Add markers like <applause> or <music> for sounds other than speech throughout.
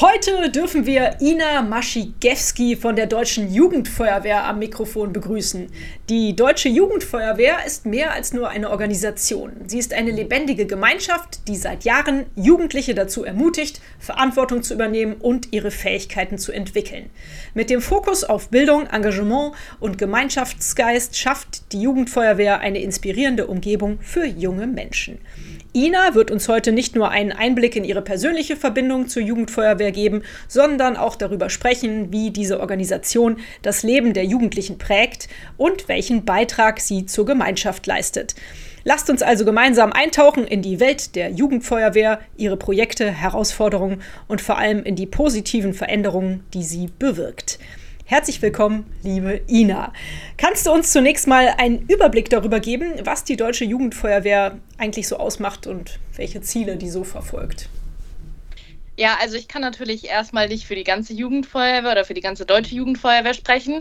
Heute dürfen wir Ina Maschigiewski von der Deutschen Jugendfeuerwehr am Mikrofon begrüßen. Die Deutsche Jugendfeuerwehr ist mehr als nur eine Organisation. Sie ist eine lebendige Gemeinschaft, die seit Jahren Jugendliche dazu ermutigt, Verantwortung zu übernehmen und ihre Fähigkeiten zu entwickeln. Mit dem Fokus auf Bildung, Engagement und Gemeinschaftsgeist schafft die Jugendfeuerwehr eine inspirierende Umgebung für junge Menschen. Ina wird uns heute nicht nur einen Einblick in ihre persönliche Verbindung zur Jugendfeuerwehr geben, sondern auch darüber sprechen, wie diese Organisation das Leben der Jugendlichen prägt und welchen Beitrag sie zur Gemeinschaft leistet. Lasst uns also gemeinsam eintauchen in die Welt der Jugendfeuerwehr, ihre Projekte, Herausforderungen und vor allem in die positiven Veränderungen, die sie bewirkt. Herzlich willkommen, liebe Ina. Kannst du uns zunächst mal einen Überblick darüber geben, was die Deutsche Jugendfeuerwehr eigentlich so ausmacht und welche Ziele die so verfolgt? Ja, also ich kann natürlich erstmal nicht für die ganze Jugendfeuerwehr oder für die ganze deutsche Jugendfeuerwehr sprechen.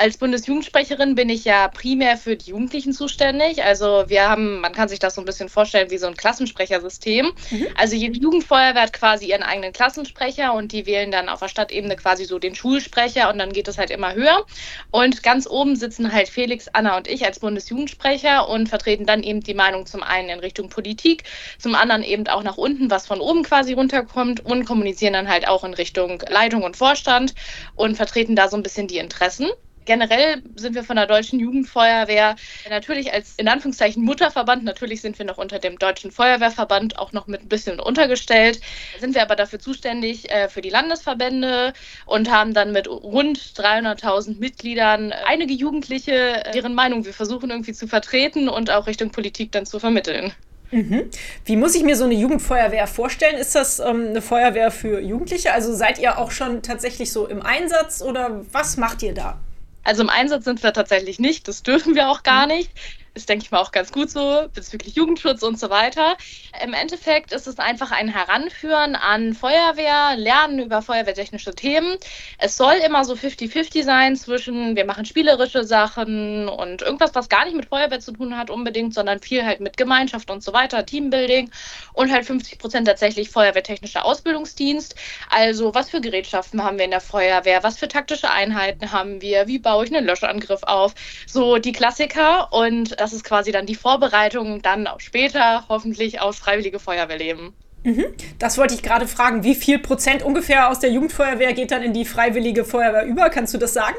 Als Bundesjugendsprecherin bin ich ja primär für die Jugendlichen zuständig. Also wir haben, man kann sich das so ein bisschen vorstellen wie so ein Klassensprechersystem. Mhm. Also jede Jugendfeuerwehr hat quasi ihren eigenen Klassensprecher und die wählen dann auf der Stadtebene quasi so den Schulsprecher und dann geht es halt immer höher. Und ganz oben sitzen halt Felix, Anna und ich als Bundesjugendsprecher und vertreten dann eben die Meinung zum einen in Richtung Politik, zum anderen eben auch nach unten, was von oben quasi runterkommt und kommunizieren dann halt auch in Richtung Leitung und Vorstand und vertreten da so ein bisschen die Interessen. Generell sind wir von der Deutschen Jugendfeuerwehr natürlich als in Anführungszeichen Mutterverband, natürlich sind wir noch unter dem Deutschen Feuerwehrverband auch noch mit ein bisschen untergestellt, sind wir aber dafür zuständig äh, für die Landesverbände und haben dann mit rund 300.000 Mitgliedern einige Jugendliche, deren Meinung wir versuchen irgendwie zu vertreten und auch Richtung Politik dann zu vermitteln. Mhm. Wie muss ich mir so eine Jugendfeuerwehr vorstellen? Ist das ähm, eine Feuerwehr für Jugendliche? Also seid ihr auch schon tatsächlich so im Einsatz oder was macht ihr da? Also im Einsatz sind wir tatsächlich nicht, das dürfen wir auch gar mhm. nicht ist, denke ich mal, auch ganz gut so, bezüglich Jugendschutz und so weiter. Im Endeffekt ist es einfach ein Heranführen an Feuerwehr, Lernen über feuerwehrtechnische Themen. Es soll immer so 50-50 sein zwischen, wir machen spielerische Sachen und irgendwas, was gar nicht mit Feuerwehr zu tun hat unbedingt, sondern viel halt mit Gemeinschaft und so weiter, Teambuilding und halt 50 Prozent tatsächlich feuerwehrtechnischer Ausbildungsdienst. Also was für Gerätschaften haben wir in der Feuerwehr, was für taktische Einheiten haben wir, wie baue ich einen Löschangriff auf, so die Klassiker und das das ist quasi dann die Vorbereitung dann auch später hoffentlich aus Freiwillige Feuerwehrleben. Mhm. Das wollte ich gerade fragen. Wie viel Prozent ungefähr aus der Jugendfeuerwehr geht dann in die Freiwillige Feuerwehr über? Kannst du das sagen?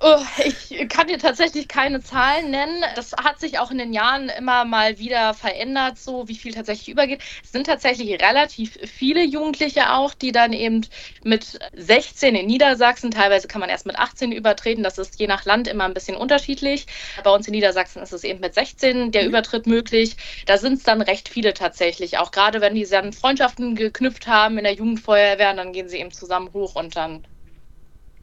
Oh, ich kann dir tatsächlich keine Zahlen nennen. Das hat sich auch in den Jahren immer mal wieder verändert, so wie viel tatsächlich übergeht. Es sind tatsächlich relativ viele Jugendliche auch, die dann eben mit 16 in Niedersachsen, teilweise kann man erst mit 18 übertreten. Das ist je nach Land immer ein bisschen unterschiedlich. Bei uns in Niedersachsen ist es eben mit 16 der mhm. Übertritt möglich. Da sind es dann recht viele tatsächlich. Auch gerade wenn die dann Freundschaften geknüpft haben in der Jugendfeuerwehr, dann gehen sie eben zusammen hoch und dann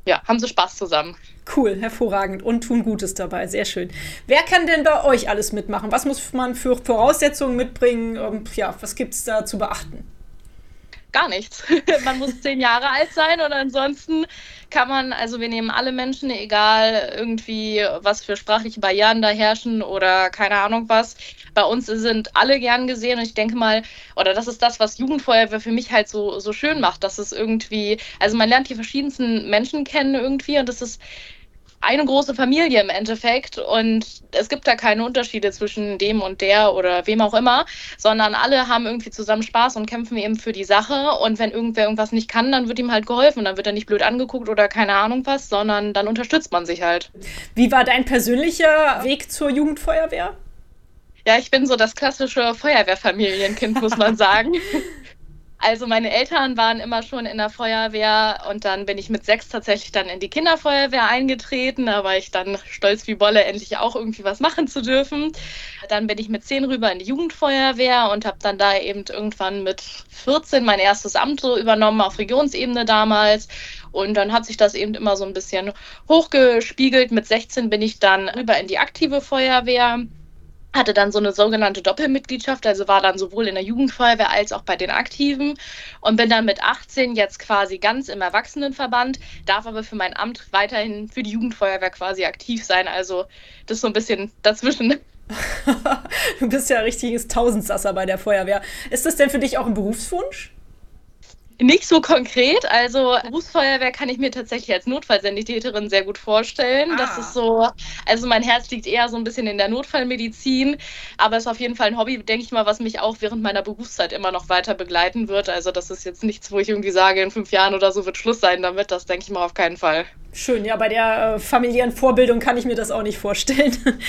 ja, haben sie Spaß zusammen. Cool, hervorragend und tun Gutes dabei, sehr schön. Wer kann denn bei euch alles mitmachen? Was muss man für Voraussetzungen mitbringen? Und, ja, was gibt es da zu beachten? Gar nichts. <laughs> man muss zehn Jahre alt sein und ansonsten kann man, also wir nehmen alle Menschen, egal irgendwie, was für sprachliche Barrieren da herrschen oder keine Ahnung was. Bei uns sind alle gern gesehen und ich denke mal, oder das ist das, was Jugendfeuerwehr für mich halt so, so schön macht, dass es irgendwie, also man lernt die verschiedensten Menschen kennen irgendwie und das ist eine große Familie im Endeffekt und es gibt da keine Unterschiede zwischen dem und der oder wem auch immer, sondern alle haben irgendwie zusammen Spaß und kämpfen eben für die Sache und wenn irgendwer irgendwas nicht kann, dann wird ihm halt geholfen, dann wird er nicht blöd angeguckt oder keine Ahnung was, sondern dann unterstützt man sich halt. Wie war dein persönlicher Weg zur Jugendfeuerwehr? Ja, ich bin so das klassische Feuerwehrfamilienkind, muss man <laughs> sagen. Also meine Eltern waren immer schon in der Feuerwehr und dann bin ich mit sechs tatsächlich dann in die Kinderfeuerwehr eingetreten. Da war ich dann stolz wie Bolle, endlich auch irgendwie was machen zu dürfen. Dann bin ich mit zehn rüber in die Jugendfeuerwehr und habe dann da eben irgendwann mit 14 mein erstes Amt so übernommen auf Regionsebene damals. Und dann hat sich das eben immer so ein bisschen hochgespiegelt. Mit 16 bin ich dann rüber in die aktive Feuerwehr hatte dann so eine sogenannte Doppelmitgliedschaft, also war dann sowohl in der Jugendfeuerwehr als auch bei den Aktiven und bin dann mit 18 jetzt quasi ganz im Erwachsenenverband, darf aber für mein Amt weiterhin für die Jugendfeuerwehr quasi aktiv sein. Also das ist so ein bisschen dazwischen. <laughs> <laughs> du bist ja richtiges Tausendsasser bei der Feuerwehr. Ist das denn für dich auch ein Berufswunsch? Nicht so konkret. Also Berufsfeuerwehr kann ich mir tatsächlich als Notfallsanitäterin sehr gut vorstellen. Ah. Das ist so, also mein Herz liegt eher so ein bisschen in der Notfallmedizin, aber es ist auf jeden Fall ein Hobby, denke ich mal, was mich auch während meiner Berufszeit immer noch weiter begleiten wird. Also das ist jetzt nichts, wo ich irgendwie sage, in fünf Jahren oder so wird Schluss sein damit. Das denke ich mal auf keinen Fall. Schön, ja, bei der äh, familiären Vorbildung kann ich mir das auch nicht vorstellen. <laughs>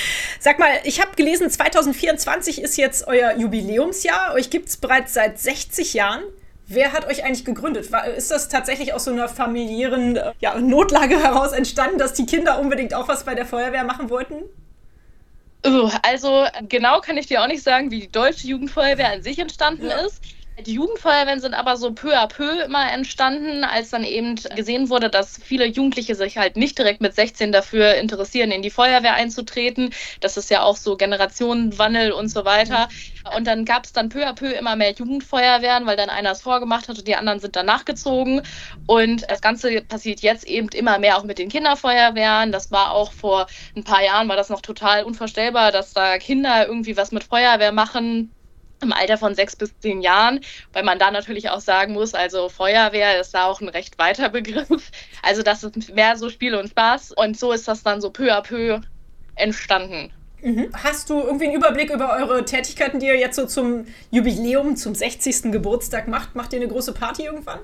Sag mal, ich habe gelesen, 2024 ist jetzt euer Jubiläumsjahr. Euch gibt es bereits seit 60 Jahren. Wer hat euch eigentlich gegründet? War, ist das tatsächlich aus so einer familiären ja, Notlage heraus entstanden, dass die Kinder unbedingt auch was bei der Feuerwehr machen wollten? Also genau kann ich dir auch nicht sagen, wie die deutsche Jugendfeuerwehr an sich entstanden ja. ist. Die Jugendfeuerwehren sind aber so peu à peu immer entstanden, als dann eben gesehen wurde, dass viele Jugendliche sich halt nicht direkt mit 16 dafür interessieren, in die Feuerwehr einzutreten. Das ist ja auch so Generationenwandel und so weiter. Und dann gab es dann peu à peu immer mehr Jugendfeuerwehren, weil dann einer es vorgemacht hat und die anderen sind dann nachgezogen. Und das Ganze passiert jetzt eben immer mehr auch mit den Kinderfeuerwehren. Das war auch vor ein paar Jahren, war das noch total unvorstellbar, dass da Kinder irgendwie was mit Feuerwehr machen im Alter von sechs bis zehn Jahren, weil man da natürlich auch sagen muss, also Feuerwehr ist da auch ein recht weiter Begriff. Also das ist mehr so Spiel und Spaß und so ist das dann so peu à peu entstanden. Mhm. Hast du irgendwie einen Überblick über eure Tätigkeiten, die ihr jetzt so zum Jubiläum, zum 60. Geburtstag macht? Macht ihr eine große Party irgendwann?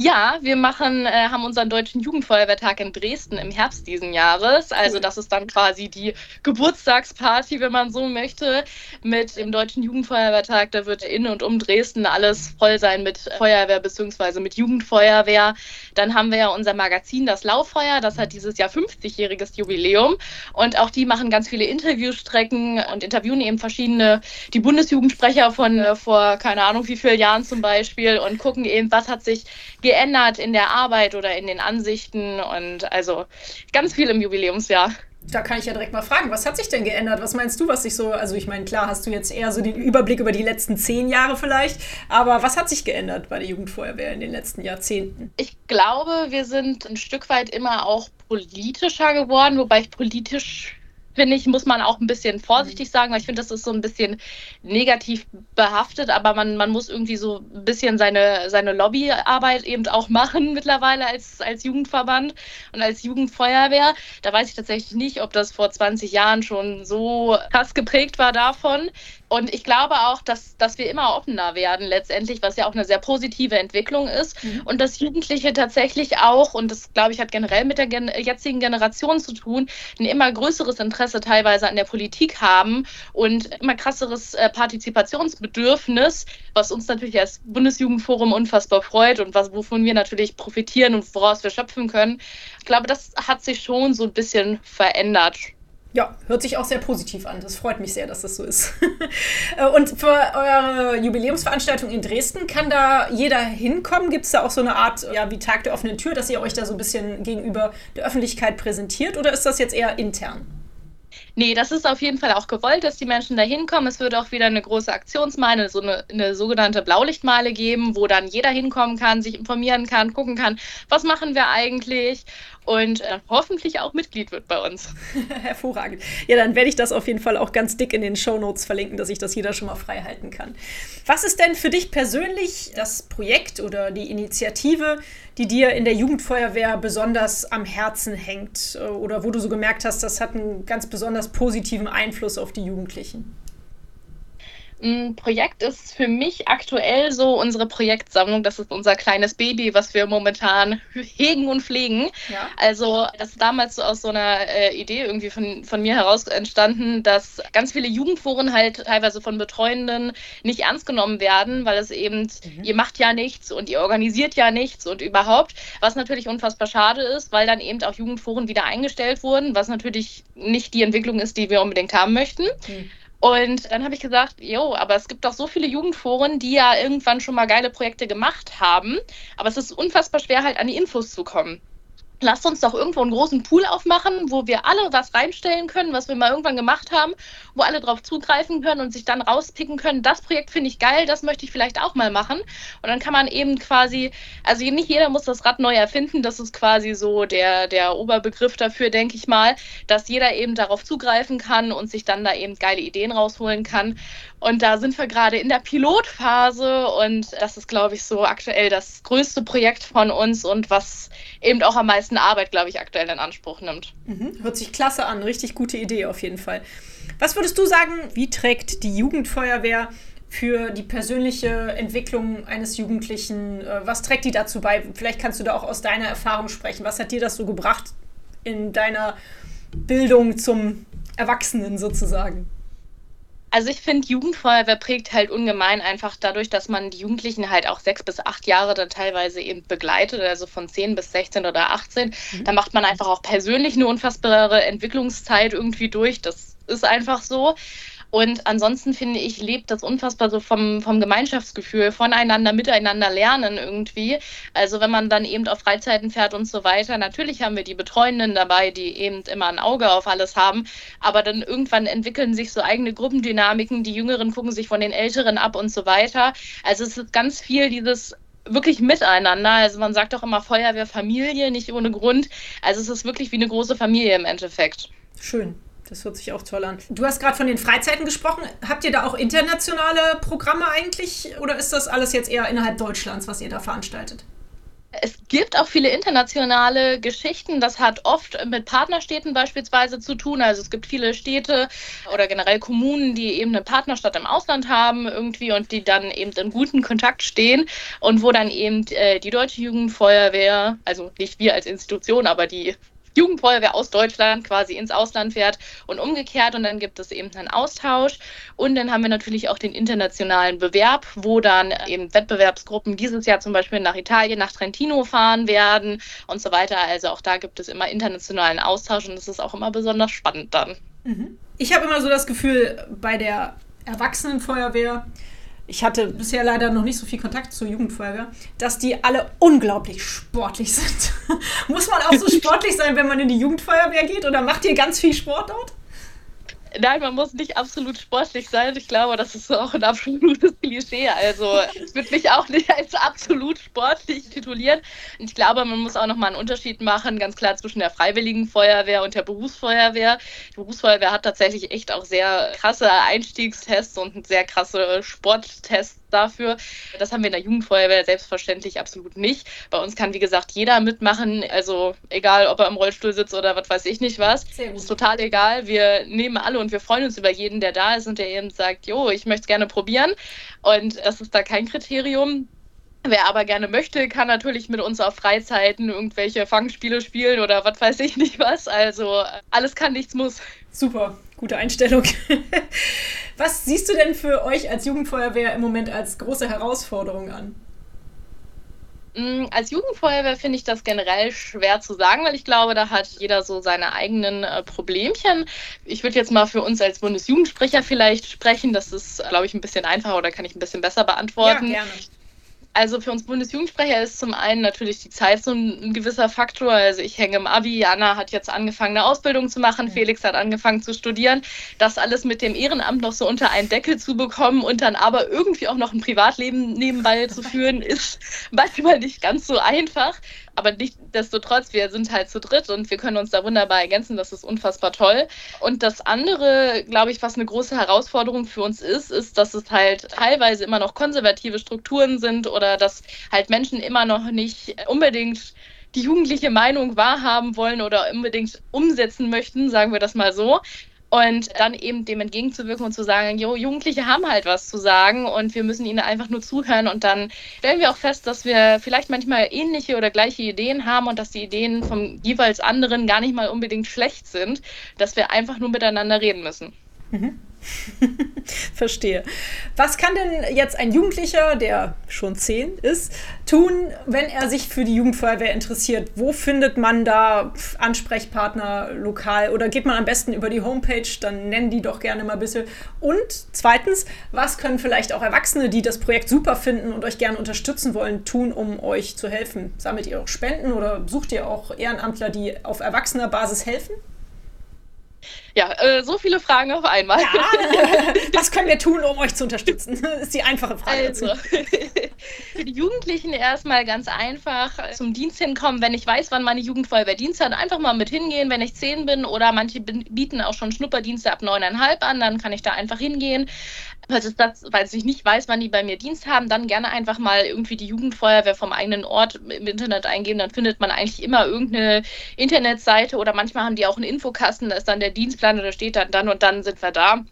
Ja, wir machen, äh, haben unseren deutschen Jugendfeuerwehrtag in Dresden im Herbst diesen Jahres. Also das ist dann quasi die Geburtstagsparty, wenn man so möchte, mit dem deutschen Jugendfeuerwehrtag. Da wird in und um Dresden alles voll sein mit Feuerwehr bzw. mit Jugendfeuerwehr. Dann haben wir ja unser Magazin, das Lauffeuer. Das hat dieses Jahr 50-jähriges Jubiläum. Und auch die machen ganz viele Interviewstrecken und interviewen eben verschiedene, die Bundesjugendsprecher von äh, vor keine Ahnung wie vielen Jahren zum Beispiel und gucken eben, was hat sich geändert in der Arbeit oder in den Ansichten und also ganz viel im Jubiläumsjahr. Da kann ich ja direkt mal fragen, was hat sich denn geändert? Was meinst du, was sich so, also ich meine, klar hast du jetzt eher so den Überblick über die letzten zehn Jahre vielleicht, aber was hat sich geändert bei der Jugendfeuerwehr in den letzten Jahrzehnten? Ich glaube, wir sind ein Stück weit immer auch politischer geworden, wobei ich politisch finde ich, muss man auch ein bisschen vorsichtig sagen, weil ich finde, das ist so ein bisschen negativ behaftet, aber man, man muss irgendwie so ein bisschen seine, seine Lobbyarbeit eben auch machen <laughs> mittlerweile als, als Jugendverband und als Jugendfeuerwehr. Da weiß ich tatsächlich nicht, ob das vor 20 Jahren schon so krass geprägt war davon. Und ich glaube auch, dass, dass wir immer offener werden letztendlich, was ja auch eine sehr positive Entwicklung ist. Mhm. Und dass Jugendliche tatsächlich auch, und das glaube ich hat generell mit der gen jetzigen Generation zu tun, ein immer größeres Interesse teilweise an der Politik haben und immer krasseres äh, Partizipationsbedürfnis, was uns natürlich als Bundesjugendforum unfassbar freut und was, wovon wir natürlich profitieren und woraus wir schöpfen können. Ich glaube, das hat sich schon so ein bisschen verändert. Ja, hört sich auch sehr positiv an. Das freut mich sehr, dass das so ist. <laughs> Äh, und für eure Jubiläumsveranstaltung in Dresden kann da jeder hinkommen? Gibt es da auch so eine Art, ja, wie Tag der offenen Tür, dass ihr euch da so ein bisschen gegenüber der Öffentlichkeit präsentiert oder ist das jetzt eher intern? Nee, das ist auf jeden Fall auch gewollt, dass die Menschen da hinkommen. Es wird auch wieder eine große Aktionsmeile, so eine, eine, sogenannte Blaulichtmeile geben, wo dann jeder hinkommen kann, sich informieren kann, gucken kann, was machen wir eigentlich und äh, hoffentlich auch Mitglied wird bei uns. <laughs> Hervorragend. Ja, dann werde ich das auf jeden Fall auch ganz dick in den Show Notes verlinken, dass sich das jeder schon mal frei halten kann. Was ist denn für dich persönlich das Projekt oder die Initiative, die dir in der Jugendfeuerwehr besonders am Herzen hängt äh, oder wo du so gemerkt hast, das hat einen ganz besonders positiven Einfluss auf die Jugendlichen? Ein Projekt ist für mich aktuell so unsere Projektsammlung. Das ist unser kleines Baby, was wir momentan hegen und pflegen. Ja. Also das ist damals so aus so einer äh, Idee irgendwie von, von mir heraus entstanden, dass ganz viele Jugendforen halt teilweise von Betreuenden nicht ernst genommen werden, weil es eben, mhm. ihr macht ja nichts und ihr organisiert ja nichts und überhaupt, was natürlich unfassbar schade ist, weil dann eben auch Jugendforen wieder eingestellt wurden, was natürlich nicht die Entwicklung ist, die wir unbedingt haben möchten. Mhm. Und dann habe ich gesagt, jo, aber es gibt doch so viele Jugendforen, die ja irgendwann schon mal geile Projekte gemacht haben, aber es ist unfassbar schwer, halt an die Infos zu kommen lasst uns doch irgendwo einen großen Pool aufmachen, wo wir alle was reinstellen können, was wir mal irgendwann gemacht haben, wo alle drauf zugreifen können und sich dann rauspicken können, das Projekt finde ich geil, das möchte ich vielleicht auch mal machen. Und dann kann man eben quasi, also nicht jeder muss das Rad neu erfinden, das ist quasi so der, der Oberbegriff dafür, denke ich mal, dass jeder eben darauf zugreifen kann und sich dann da eben geile Ideen rausholen kann. Und da sind wir gerade in der Pilotphase und das ist, glaube ich, so aktuell das größte Projekt von uns und was eben auch am meisten Arbeit, glaube ich, aktuell in Anspruch nimmt. Mhm. Hört sich klasse an, richtig gute Idee auf jeden Fall. Was würdest du sagen, wie trägt die Jugendfeuerwehr für die persönliche Entwicklung eines Jugendlichen? Äh, was trägt die dazu bei? Vielleicht kannst du da auch aus deiner Erfahrung sprechen. Was hat dir das so gebracht in deiner Bildung zum Erwachsenen sozusagen? Also ich finde, Jugendfeuerwehr prägt halt ungemein einfach dadurch, dass man die Jugendlichen halt auch sechs bis acht Jahre dann teilweise eben begleitet, also von zehn bis 16 oder 18. Mhm. Da macht man einfach auch persönlich eine unfassbare Entwicklungszeit irgendwie durch. Das ist einfach so. Und ansonsten finde ich, lebt das unfassbar so vom, vom Gemeinschaftsgefühl, voneinander, miteinander lernen irgendwie. Also wenn man dann eben auf Freizeiten fährt und so weiter, natürlich haben wir die Betreuenden dabei, die eben immer ein Auge auf alles haben, aber dann irgendwann entwickeln sich so eigene Gruppendynamiken, die Jüngeren gucken sich von den Älteren ab und so weiter. Also es ist ganz viel dieses wirklich miteinander. Also man sagt auch immer Feuerwehrfamilie, nicht ohne Grund. Also es ist wirklich wie eine große Familie im Endeffekt. Schön. Das hört sich auch toll an. Du hast gerade von den Freizeiten gesprochen. Habt ihr da auch internationale Programme eigentlich oder ist das alles jetzt eher innerhalb Deutschlands, was ihr da veranstaltet? Es gibt auch viele internationale Geschichten. Das hat oft mit Partnerstädten beispielsweise zu tun. Also es gibt viele Städte oder generell Kommunen, die eben eine Partnerstadt im Ausland haben irgendwie und die dann eben in guten Kontakt stehen und wo dann eben äh, die Deutsche Jugendfeuerwehr, also nicht wir als Institution, aber die Jugendfeuerwehr aus Deutschland quasi ins Ausland fährt und umgekehrt und dann gibt es eben einen Austausch und dann haben wir natürlich auch den internationalen Bewerb, wo dann eben Wettbewerbsgruppen dieses Jahr zum Beispiel nach Italien, nach Trentino fahren werden und so weiter. Also auch da gibt es immer internationalen Austausch und das ist auch immer besonders spannend dann. Mhm. Ich habe immer so das Gefühl, bei der Erwachsenenfeuerwehr, ich hatte bisher leider noch nicht so viel Kontakt zur Jugendfeuerwehr, dass die alle unglaublich sportlich <laughs> sind. Muss man auch so <laughs> sportlich sein, wenn man in die Jugendfeuerwehr geht oder macht ihr ganz viel Sport dort? Nein, man muss nicht absolut sportlich sein. Ich glaube, das ist auch ein absolutes <laughs> Klischee. Also ich würde mich auch nicht als absolut sportlich titulieren. Ich glaube, man muss auch nochmal einen Unterschied machen, ganz klar zwischen der Freiwilligen Feuerwehr und der Berufsfeuerwehr. Die Berufsfeuerwehr hat tatsächlich echt auch sehr krasse Einstiegstests und sehr krasse Sporttests dafür. Das haben wir in der Jugendfeuerwehr selbstverständlich absolut nicht. Bei uns kann, wie gesagt, jeder mitmachen. Also egal, ob er im Rollstuhl sitzt oder was weiß ich nicht was. Ist total egal. Wir nehmen alle und wir freuen uns über jeden, der da ist und der eben sagt, jo, ich möchte es gerne probieren. Und das ist da kein Kriterium. Wer aber gerne möchte, kann natürlich mit uns auf Freizeiten irgendwelche Fangspiele spielen oder was weiß ich nicht was. Also alles kann, nichts muss. Super, gute Einstellung. <laughs> Was siehst du denn für euch als Jugendfeuerwehr im Moment als große Herausforderung an? Mm, als Jugendfeuerwehr finde ich das generell schwer zu sagen, weil ich glaube, da hat jeder so seine eigenen äh, Problemchen. Ich würde jetzt mal für uns als Bundesjugendsprecher vielleicht sprechen. Das ist, glaube ich, ein bisschen einfacher oder kann ich ein bisschen besser beantworten. Ja, gerne. Also für uns Bundesjugendsprecher ist zum einen natürlich die Zeit so ein, gewisser Faktor. Also ich hänge im Abi, Jana hat jetzt angefangen, eine Ausbildung zu machen, Felix hat angefangen zu studieren. Das alles mit dem Ehrenamt noch so unter einen Deckel zu bekommen und dann aber irgendwie auch noch ein Privatleben nebenbei zu führen, ist manchmal nicht ganz so einfach aber nichtsdestotrotz, wir sind halt zu dritt und wir können uns da wunderbar ergänzen. Das ist unfassbar toll. Und das andere, glaube ich, was eine große Herausforderung für uns ist, ist, dass es halt teilweise immer noch konservative Strukturen sind oder dass halt Menschen immer noch nicht unbedingt die jugendliche Meinung wahrhaben wollen oder unbedingt umsetzen möchten, sagen wir das mal so. und dann eben dem entgegenzuwirken und zu sagen, jo, Jugendliche haben halt was zu sagen und wir müssen ihnen einfach nur zuhören und dann stellen wir auch fest, dass wir vielleicht manchmal ähnliche oder gleiche Ideen haben und dass die Ideen vom jeweils anderen gar nicht mal unbedingt schlecht sind, dass wir einfach nur miteinander reden müssen. Mhm. <laughs> Verstehe. Was kann denn jetzt ein Jugendlicher, der schon zehn ist, tun, wenn er sich für die Jugendfeuerwehr interessiert? Wo findet man da Ansprechpartner lokal oder geht man am besten über die Homepage? Dann nennen die doch gerne mal ein bisschen. Und zweitens, was können vielleicht auch Erwachsene, die das Projekt super finden und euch gerne unterstützen wollen, tun, um euch zu helfen? Sammelt ihr auch Spenden oder sucht ihr auch Ehrenamtler, die auf erwachsener Basis helfen? Ja, äh, so viele Fragen auf einmal. Ja. <laughs> Was können wir tun, um euch zu unterstützen? Das ist die einfache Frage. Also, <laughs> für die Jugendlichen erstmal ganz einfach zum Dienst hinkommen, wenn ich weiß, wann meine Jugendfeuerwehr Dienst hat, einfach mal mit hingehen, wenn ich zehn bin oder manche bieten auch schon Schnupperdienste ab neuneinhalb an, dann kann ich da einfach hingehen. Falls, das, falls ich nicht weiß, wann die bei mir Dienst haben, dann gerne einfach mal irgendwie die Jugendfeuerwehr vom eigenen Ort im Internet eingeben. Dann findet man eigentlich immer irgendeine Internetseite oder manchmal haben die auch einen Infokasten, da ist dann der Dienstplan und da steht dann, dann und dann sind wir da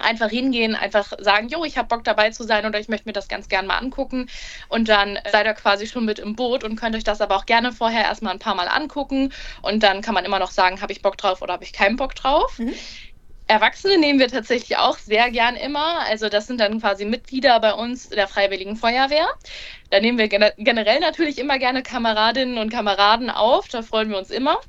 einfach hingehen, einfach sagen, jo, ich habe Bock dabei zu sein oder ich möchte mir das ganz gern mal angucken und dann seid ihr quasi schon mit im Boot und könnt euch das aber auch gerne vorher erstmal ein paar Mal angucken und dann kann man immer noch sagen, habe ich Bock drauf oder habe ich keinen Bock drauf. Mhm. Erwachsene nehmen wir tatsächlich auch sehr gern immer. Also das sind dann quasi Mitglieder bei uns der Freiwilligen Feuerwehr. Da nehmen wir generell natürlich immer gerne Kameradinnen und Kameraden auf. Da freuen wir uns immer.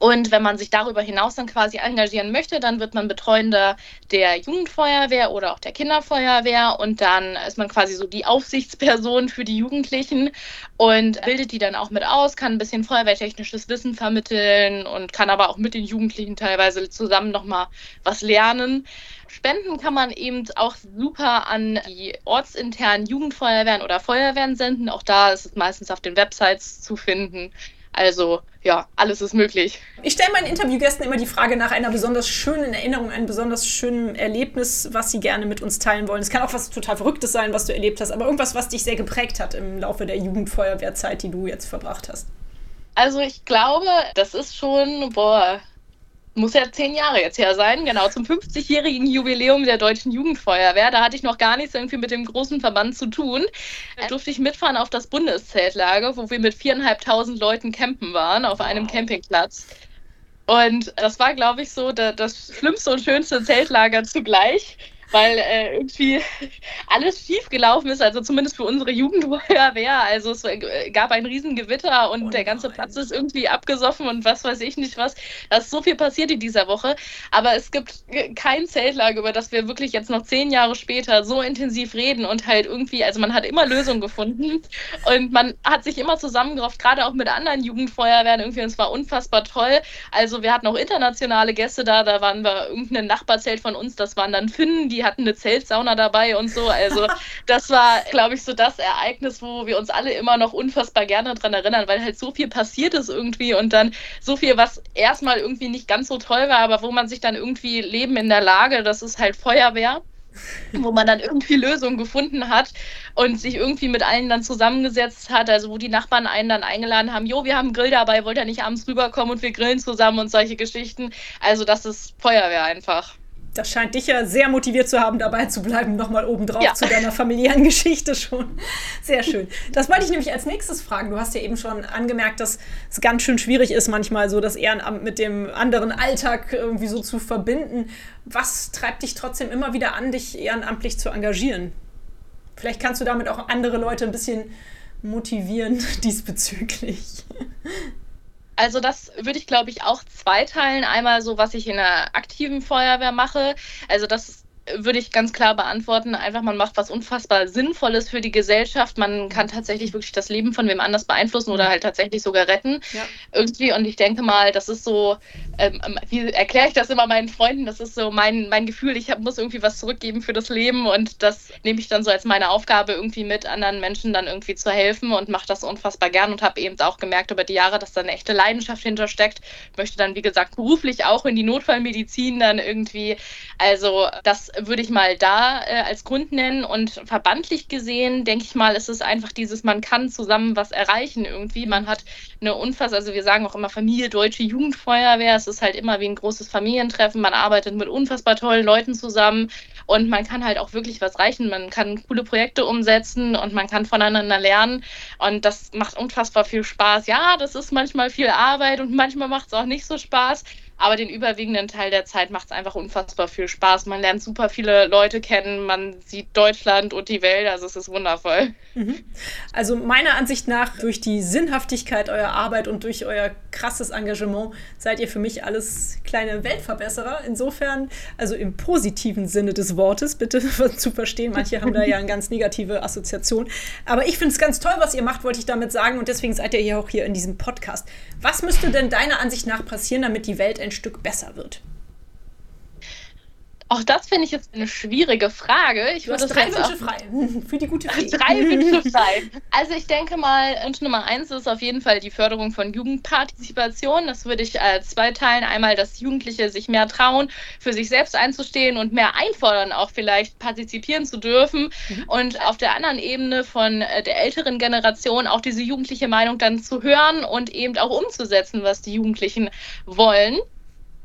Und wenn man sich darüber hinaus dann quasi engagieren möchte, dann wird man Betreuender der Jugendfeuerwehr oder auch der Kinderfeuerwehr und dann ist man quasi so die Aufsichtsperson für die Jugendlichen und bildet die dann auch mit aus, kann ein bisschen feuerwehrtechnisches Wissen vermitteln und kann aber auch mit den Jugendlichen teilweise zusammen nochmal was lernen. Spenden kann man eben auch super an die ortsinternen Jugendfeuerwehren oder Feuerwehren senden. Auch da ist es meistens auf den Websites zu finden. Also ja, alles ist möglich. Ich stelle meinen Interviewgästen immer die Frage nach einer besonders schönen Erinnerung, einem besonders schönen Erlebnis, was sie gerne mit uns teilen wollen. Es kann auch was total Verrücktes sein, was du erlebt hast, aber irgendwas, was dich sehr geprägt hat im Laufe der Jugendfeuerwehrzeit, die du jetzt verbracht hast. Also ich glaube, das ist schon, boah, muss ja zehn Jahre jetzt her sein, genau, zum 50-jährigen Jubiläum der Deutschen Jugendfeuerwehr. Da hatte ich noch gar nichts irgendwie mit dem großen Verband zu tun. Da durfte ich mitfahren auf das Bundeszeltlager, wo wir mit viereinhalbtausend Leuten campen waren, auf einem Campingplatz. Und das war, glaube ich, so das schlimmste und schönste Zeltlager zugleich weil äh, irgendwie <laughs> alles schiefgelaufen ist, also zumindest für unsere Jugendfeuerwehr. Also es äh, gab ein Riesengewitter und oh der ganze Platz ist irgendwie abgesoffen und was weiß ich nicht was. Da ist so viel passiert in dieser Woche. Aber es gibt kein Zeltlager, über das wir wirklich jetzt noch zehn Jahre später so intensiv reden und halt irgendwie, also man hat immer Lösungen gefunden und man hat sich immer zusammengerafft, gerade auch mit anderen Jugendfeuerwehren irgendwie und es war unfassbar toll. Also wir hatten auch internationale Gäste da, da waren wir irgendein Nachbarzelt von uns, das waren dann Finnen, die die hatten eine Zeltsauna dabei und so. Also das war, glaube ich, so das Ereignis, wo wir uns alle immer noch unfassbar gerne dran erinnern, weil halt so viel passiert ist irgendwie und dann so viel, was erstmal irgendwie nicht ganz so toll war, aber wo man sich dann irgendwie Leben in der Lage, das ist halt Feuerwehr wo man dann irgendwie Lösungen gefunden hat und sich irgendwie mit allen dann zusammengesetzt hat, also wo die Nachbarn einen dann eingeladen haben, jo, wir haben einen Grill dabei, wollt ihr nicht abends rüberkommen und wir grillen zusammen und solche Geschichten. Also das ist Feuerwehr einfach das scheint dich ja sehr motiviert zu haben, dabei zu bleiben, nochmal obendrauf ja. zu deiner familiären <laughs> Geschichte schon. Sehr schön. Das wollte ich nämlich als nächstes fragen. Du hast ja eben schon angemerkt, dass es ganz schön schwierig ist, manchmal so das Ehrenamt mit dem anderen Alltag irgendwie so zu verbinden. Was treibt dich trotzdem immer wieder an, dich ehrenamtlich zu engagieren? Vielleicht kannst du damit auch andere Leute ein bisschen motivieren <laughs> diesbezüglich. Also das würde ich, glaube ich, auch zweiteilen. Einmal so, was ich in der aktiven Feuerwehr mache. Also das würde ich ganz klar beantworten. Einfach, man macht was unfassbar Sinnvolles für die Gesellschaft. Man kann tatsächlich wirklich das Leben von wem anders beeinflussen oder halt tatsächlich sogar retten. Ja. Irgendwie. Und ich denke mal, das ist so, ähm, ähm, wie erkläre ich das immer meinen Freunden? Das ist so mein, mein Gefühl, ich hab, muss irgendwie was zurückgeben für das Leben und das nehme ich dann so als meine Aufgabe, irgendwie mit anderen Menschen dann irgendwie zu helfen und mache das unfassbar gern und habe eben auch gemerkt über die Jahre, dass da eine echte Leidenschaft hintersteckt. Möchte dann, wie gesagt, beruflich auch in die Notfallmedizin dann irgendwie. Also das würde ich mal da äh, als Grund nennen. Und verbandlich gesehen, denke ich mal, ist es einfach dieses, man kann zusammen was erreichen irgendwie. Man hat eine unfassbar, also wir sagen auch immer Familie Deutsche Jugendfeuerwehr. Es ist halt immer wie ein großes Familientreffen. Man arbeitet mit unfassbar tollen Leuten zusammen und man kann halt auch wirklich was reichen. Man kann coole Projekte umsetzen und man kann voneinander lernen. Und das macht unfassbar viel Spaß. Ja, das ist manchmal viel Arbeit und manchmal macht es auch nicht so Spaß. Aber den überwiegenden Teil der Zeit macht es einfach unfassbar viel Spaß. Man lernt super viele Leute kennen, man sieht Deutschland und die Welt, also es ist wundervoll. Mhm. Also meiner Ansicht nach, durch die Sinnhaftigkeit eurer Arbeit und durch euer krasses Engagement seid ihr für mich alles kleine Weltverbesserer. Insofern, also im positiven Sinne des Wortes, bitte <laughs> zu verstehen. Manche haben da ja eine ganz negative Assoziation. Aber ich finde es ganz toll, was ihr macht, wollte ich damit sagen. Und deswegen seid ihr hier auch hier in diesem Podcast. Was müsste denn deiner Ansicht nach passieren, damit die Welt ein Stück besser wird? Auch das finde ich jetzt eine schwierige Frage. Ich du hast drei Wünsche frei <laughs> für die gute Fee. Drei <laughs> Wünsche frei. Also ich denke mal, Wunsch Nummer eins ist auf jeden Fall die Förderung von Jugendpartizipation. Das würde ich als zwei teilen. Einmal, dass Jugendliche sich mehr trauen, für sich selbst einzustehen und mehr einfordern, auch vielleicht partizipieren zu dürfen. Mhm. Und auf der anderen Ebene von äh, der älteren Generation auch diese jugendliche Meinung dann zu hören und eben auch umzusetzen, was die Jugendlichen wollen.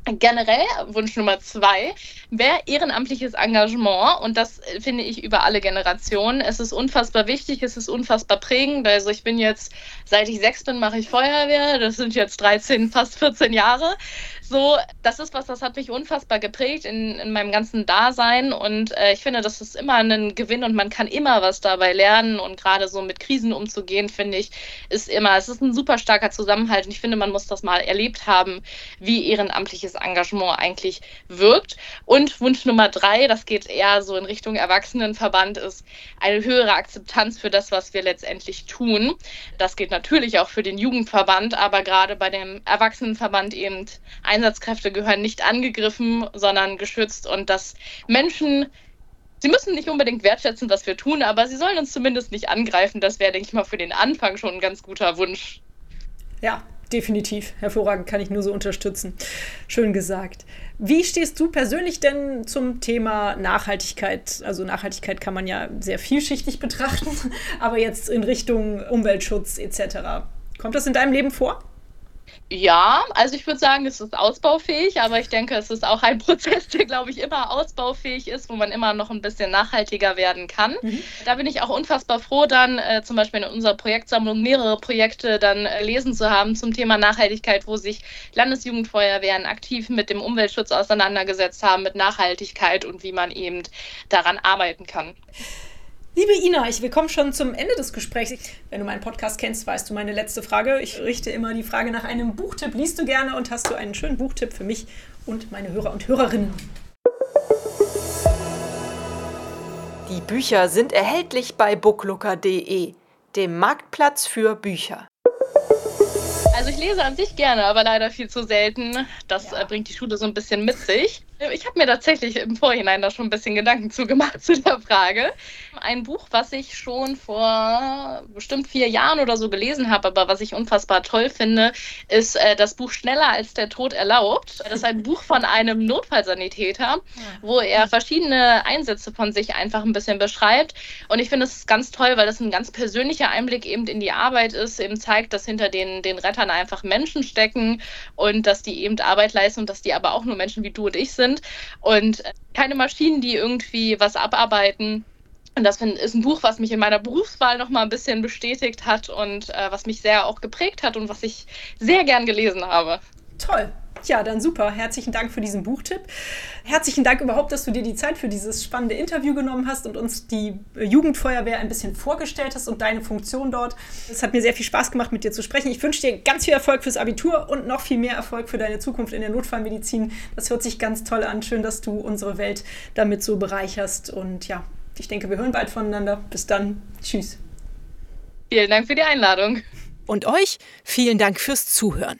Generell, Wunsch Nummer zwei, wäre ehrenamtliches Engagement und das äh, finde ich über alle Generationen. Es ist unfassbar wichtig, es ist unfassbar prägend. Also ich bin jetzt, seit ich sechs bin, mache ich Feuerwehr, das sind jetzt 13, fast 14 Jahre. So, das ist was, das hat mich unfassbar geprägt in, in meinem ganzen Dasein und äh, ich finde, das ist immer ein Gewinn und man kann immer was dabei lernen und gerade so mit Krisen umzugehen, finde ich, ist immer, es ist ein super starker Zusammenhalt und ich finde, man muss das mal erlebt haben, wie ehrenamtliches Engagement eigentlich wirkt. Und Wunsch Nummer drei, das geht eher so in Richtung Erwachsenenverband, ist eine höhere Akzeptanz für das, was wir letztendlich tun. Das geht natürlich auch für den Jugendverband, aber gerade bei dem Erwachsenenverband eben ein Einsatzkräfte gehören nicht angegriffen, sondern geschützt und dass Menschen Sie müssen nicht unbedingt wertschätzen, was wir tun, aber sie sollen uns zumindest nicht angreifen. Das wäre, denke ich mal, für den Anfang schon ein ganz guter Wunsch. Ja, definitiv. Hervorragend, kann ich nur so unterstützen. Schön gesagt. Wie stehst du persönlich denn zum Thema Nachhaltigkeit? Also Nachhaltigkeit kann man ja sehr vielschichtig betrachten, <laughs> aber jetzt in Richtung Umweltschutz etc. Kommt das in deinem Leben vor? Ja, also ich würde sagen, es ist ausbaufähig, aber ich denke, es ist auch ein <laughs> Prozess, der, glaube ich, immer ausbaufähig ist, wo man immer noch ein bisschen nachhaltiger werden kann. Mhm. Da bin ich auch unfassbar froh, dann äh, zum Beispiel in unserer Projektsammlung mehrere Projekte dann äh, lesen zu haben zum Thema Nachhaltigkeit, wo sich Landesjugendfeuerwehren aktiv mit dem Umweltschutz auseinandergesetzt haben, mit Nachhaltigkeit und wie man eben daran arbeiten kann. Liebe Ina, ich willkommen schon zum Ende des Gesprächs. Wenn du meinen Podcast kennst, weißt du meine letzte Frage. Ich richte immer die Frage nach einem Buchtipp. Liest du gerne und hast du einen schönen Buchtipp für mich und meine Hörer und Hörerinnen? Die Bücher sind erhältlich bei booklooker.de, dem Marktplatz für Bücher. Also ich lese an sich gerne, aber leider viel zu selten. Das ja. Äh, bringt die Schule so ein bisschen mit sich. Ich habe mir tatsächlich im Vorhinein da schon ein bisschen Gedanken zugemacht <laughs> zu der Frage. Ein Buch, was ich schon vor bestimmt vier Jahren oder so gelesen habe, aber was ich unfassbar toll finde, ist äh, das Buch Schneller als der Tod erlaubt. Das ist ein Buch von einem Notfallsanitäter, wo er verschiedene Einsätze von sich einfach ein bisschen beschreibt. Und ich finde es ganz toll, weil das ein ganz persönlicher Einblick eben in die Arbeit ist, eben zeigt, dass hinter den, den Rettern einfach Menschen stecken und dass die eben Arbeit leisten und dass die aber auch nur Menschen wie du und ich sind sind und keine Maschinen, die irgendwie was abarbeiten. Und das ist ein Buch, was mich in meiner Berufswahl noch mal ein bisschen bestätigt hat und äh, was mich sehr auch geprägt hat und was ich sehr gern gelesen habe. Toll. Ja, dann super. Herzlichen Dank für diesen Buchtipp. Herzlichen Dank überhaupt, dass du dir die Zeit für dieses spannende Interview genommen hast und uns die Jugendfeuerwehr ein bisschen vorgestellt hast und deine Funktion dort. Es hat mir sehr viel Spaß gemacht, mit dir zu sprechen. Ich wünsche dir ganz viel Erfolg fürs Abitur und noch viel mehr Erfolg für deine Zukunft in der Notfallmedizin. Das hört sich ganz toll an. Schön, dass du unsere Welt damit so bereicherst. Und ja, ich denke, wir hören bald voneinander. Bis dann. Tschüss. Vielen Dank für die Einladung. Und euch vielen Dank fürs Zuhören.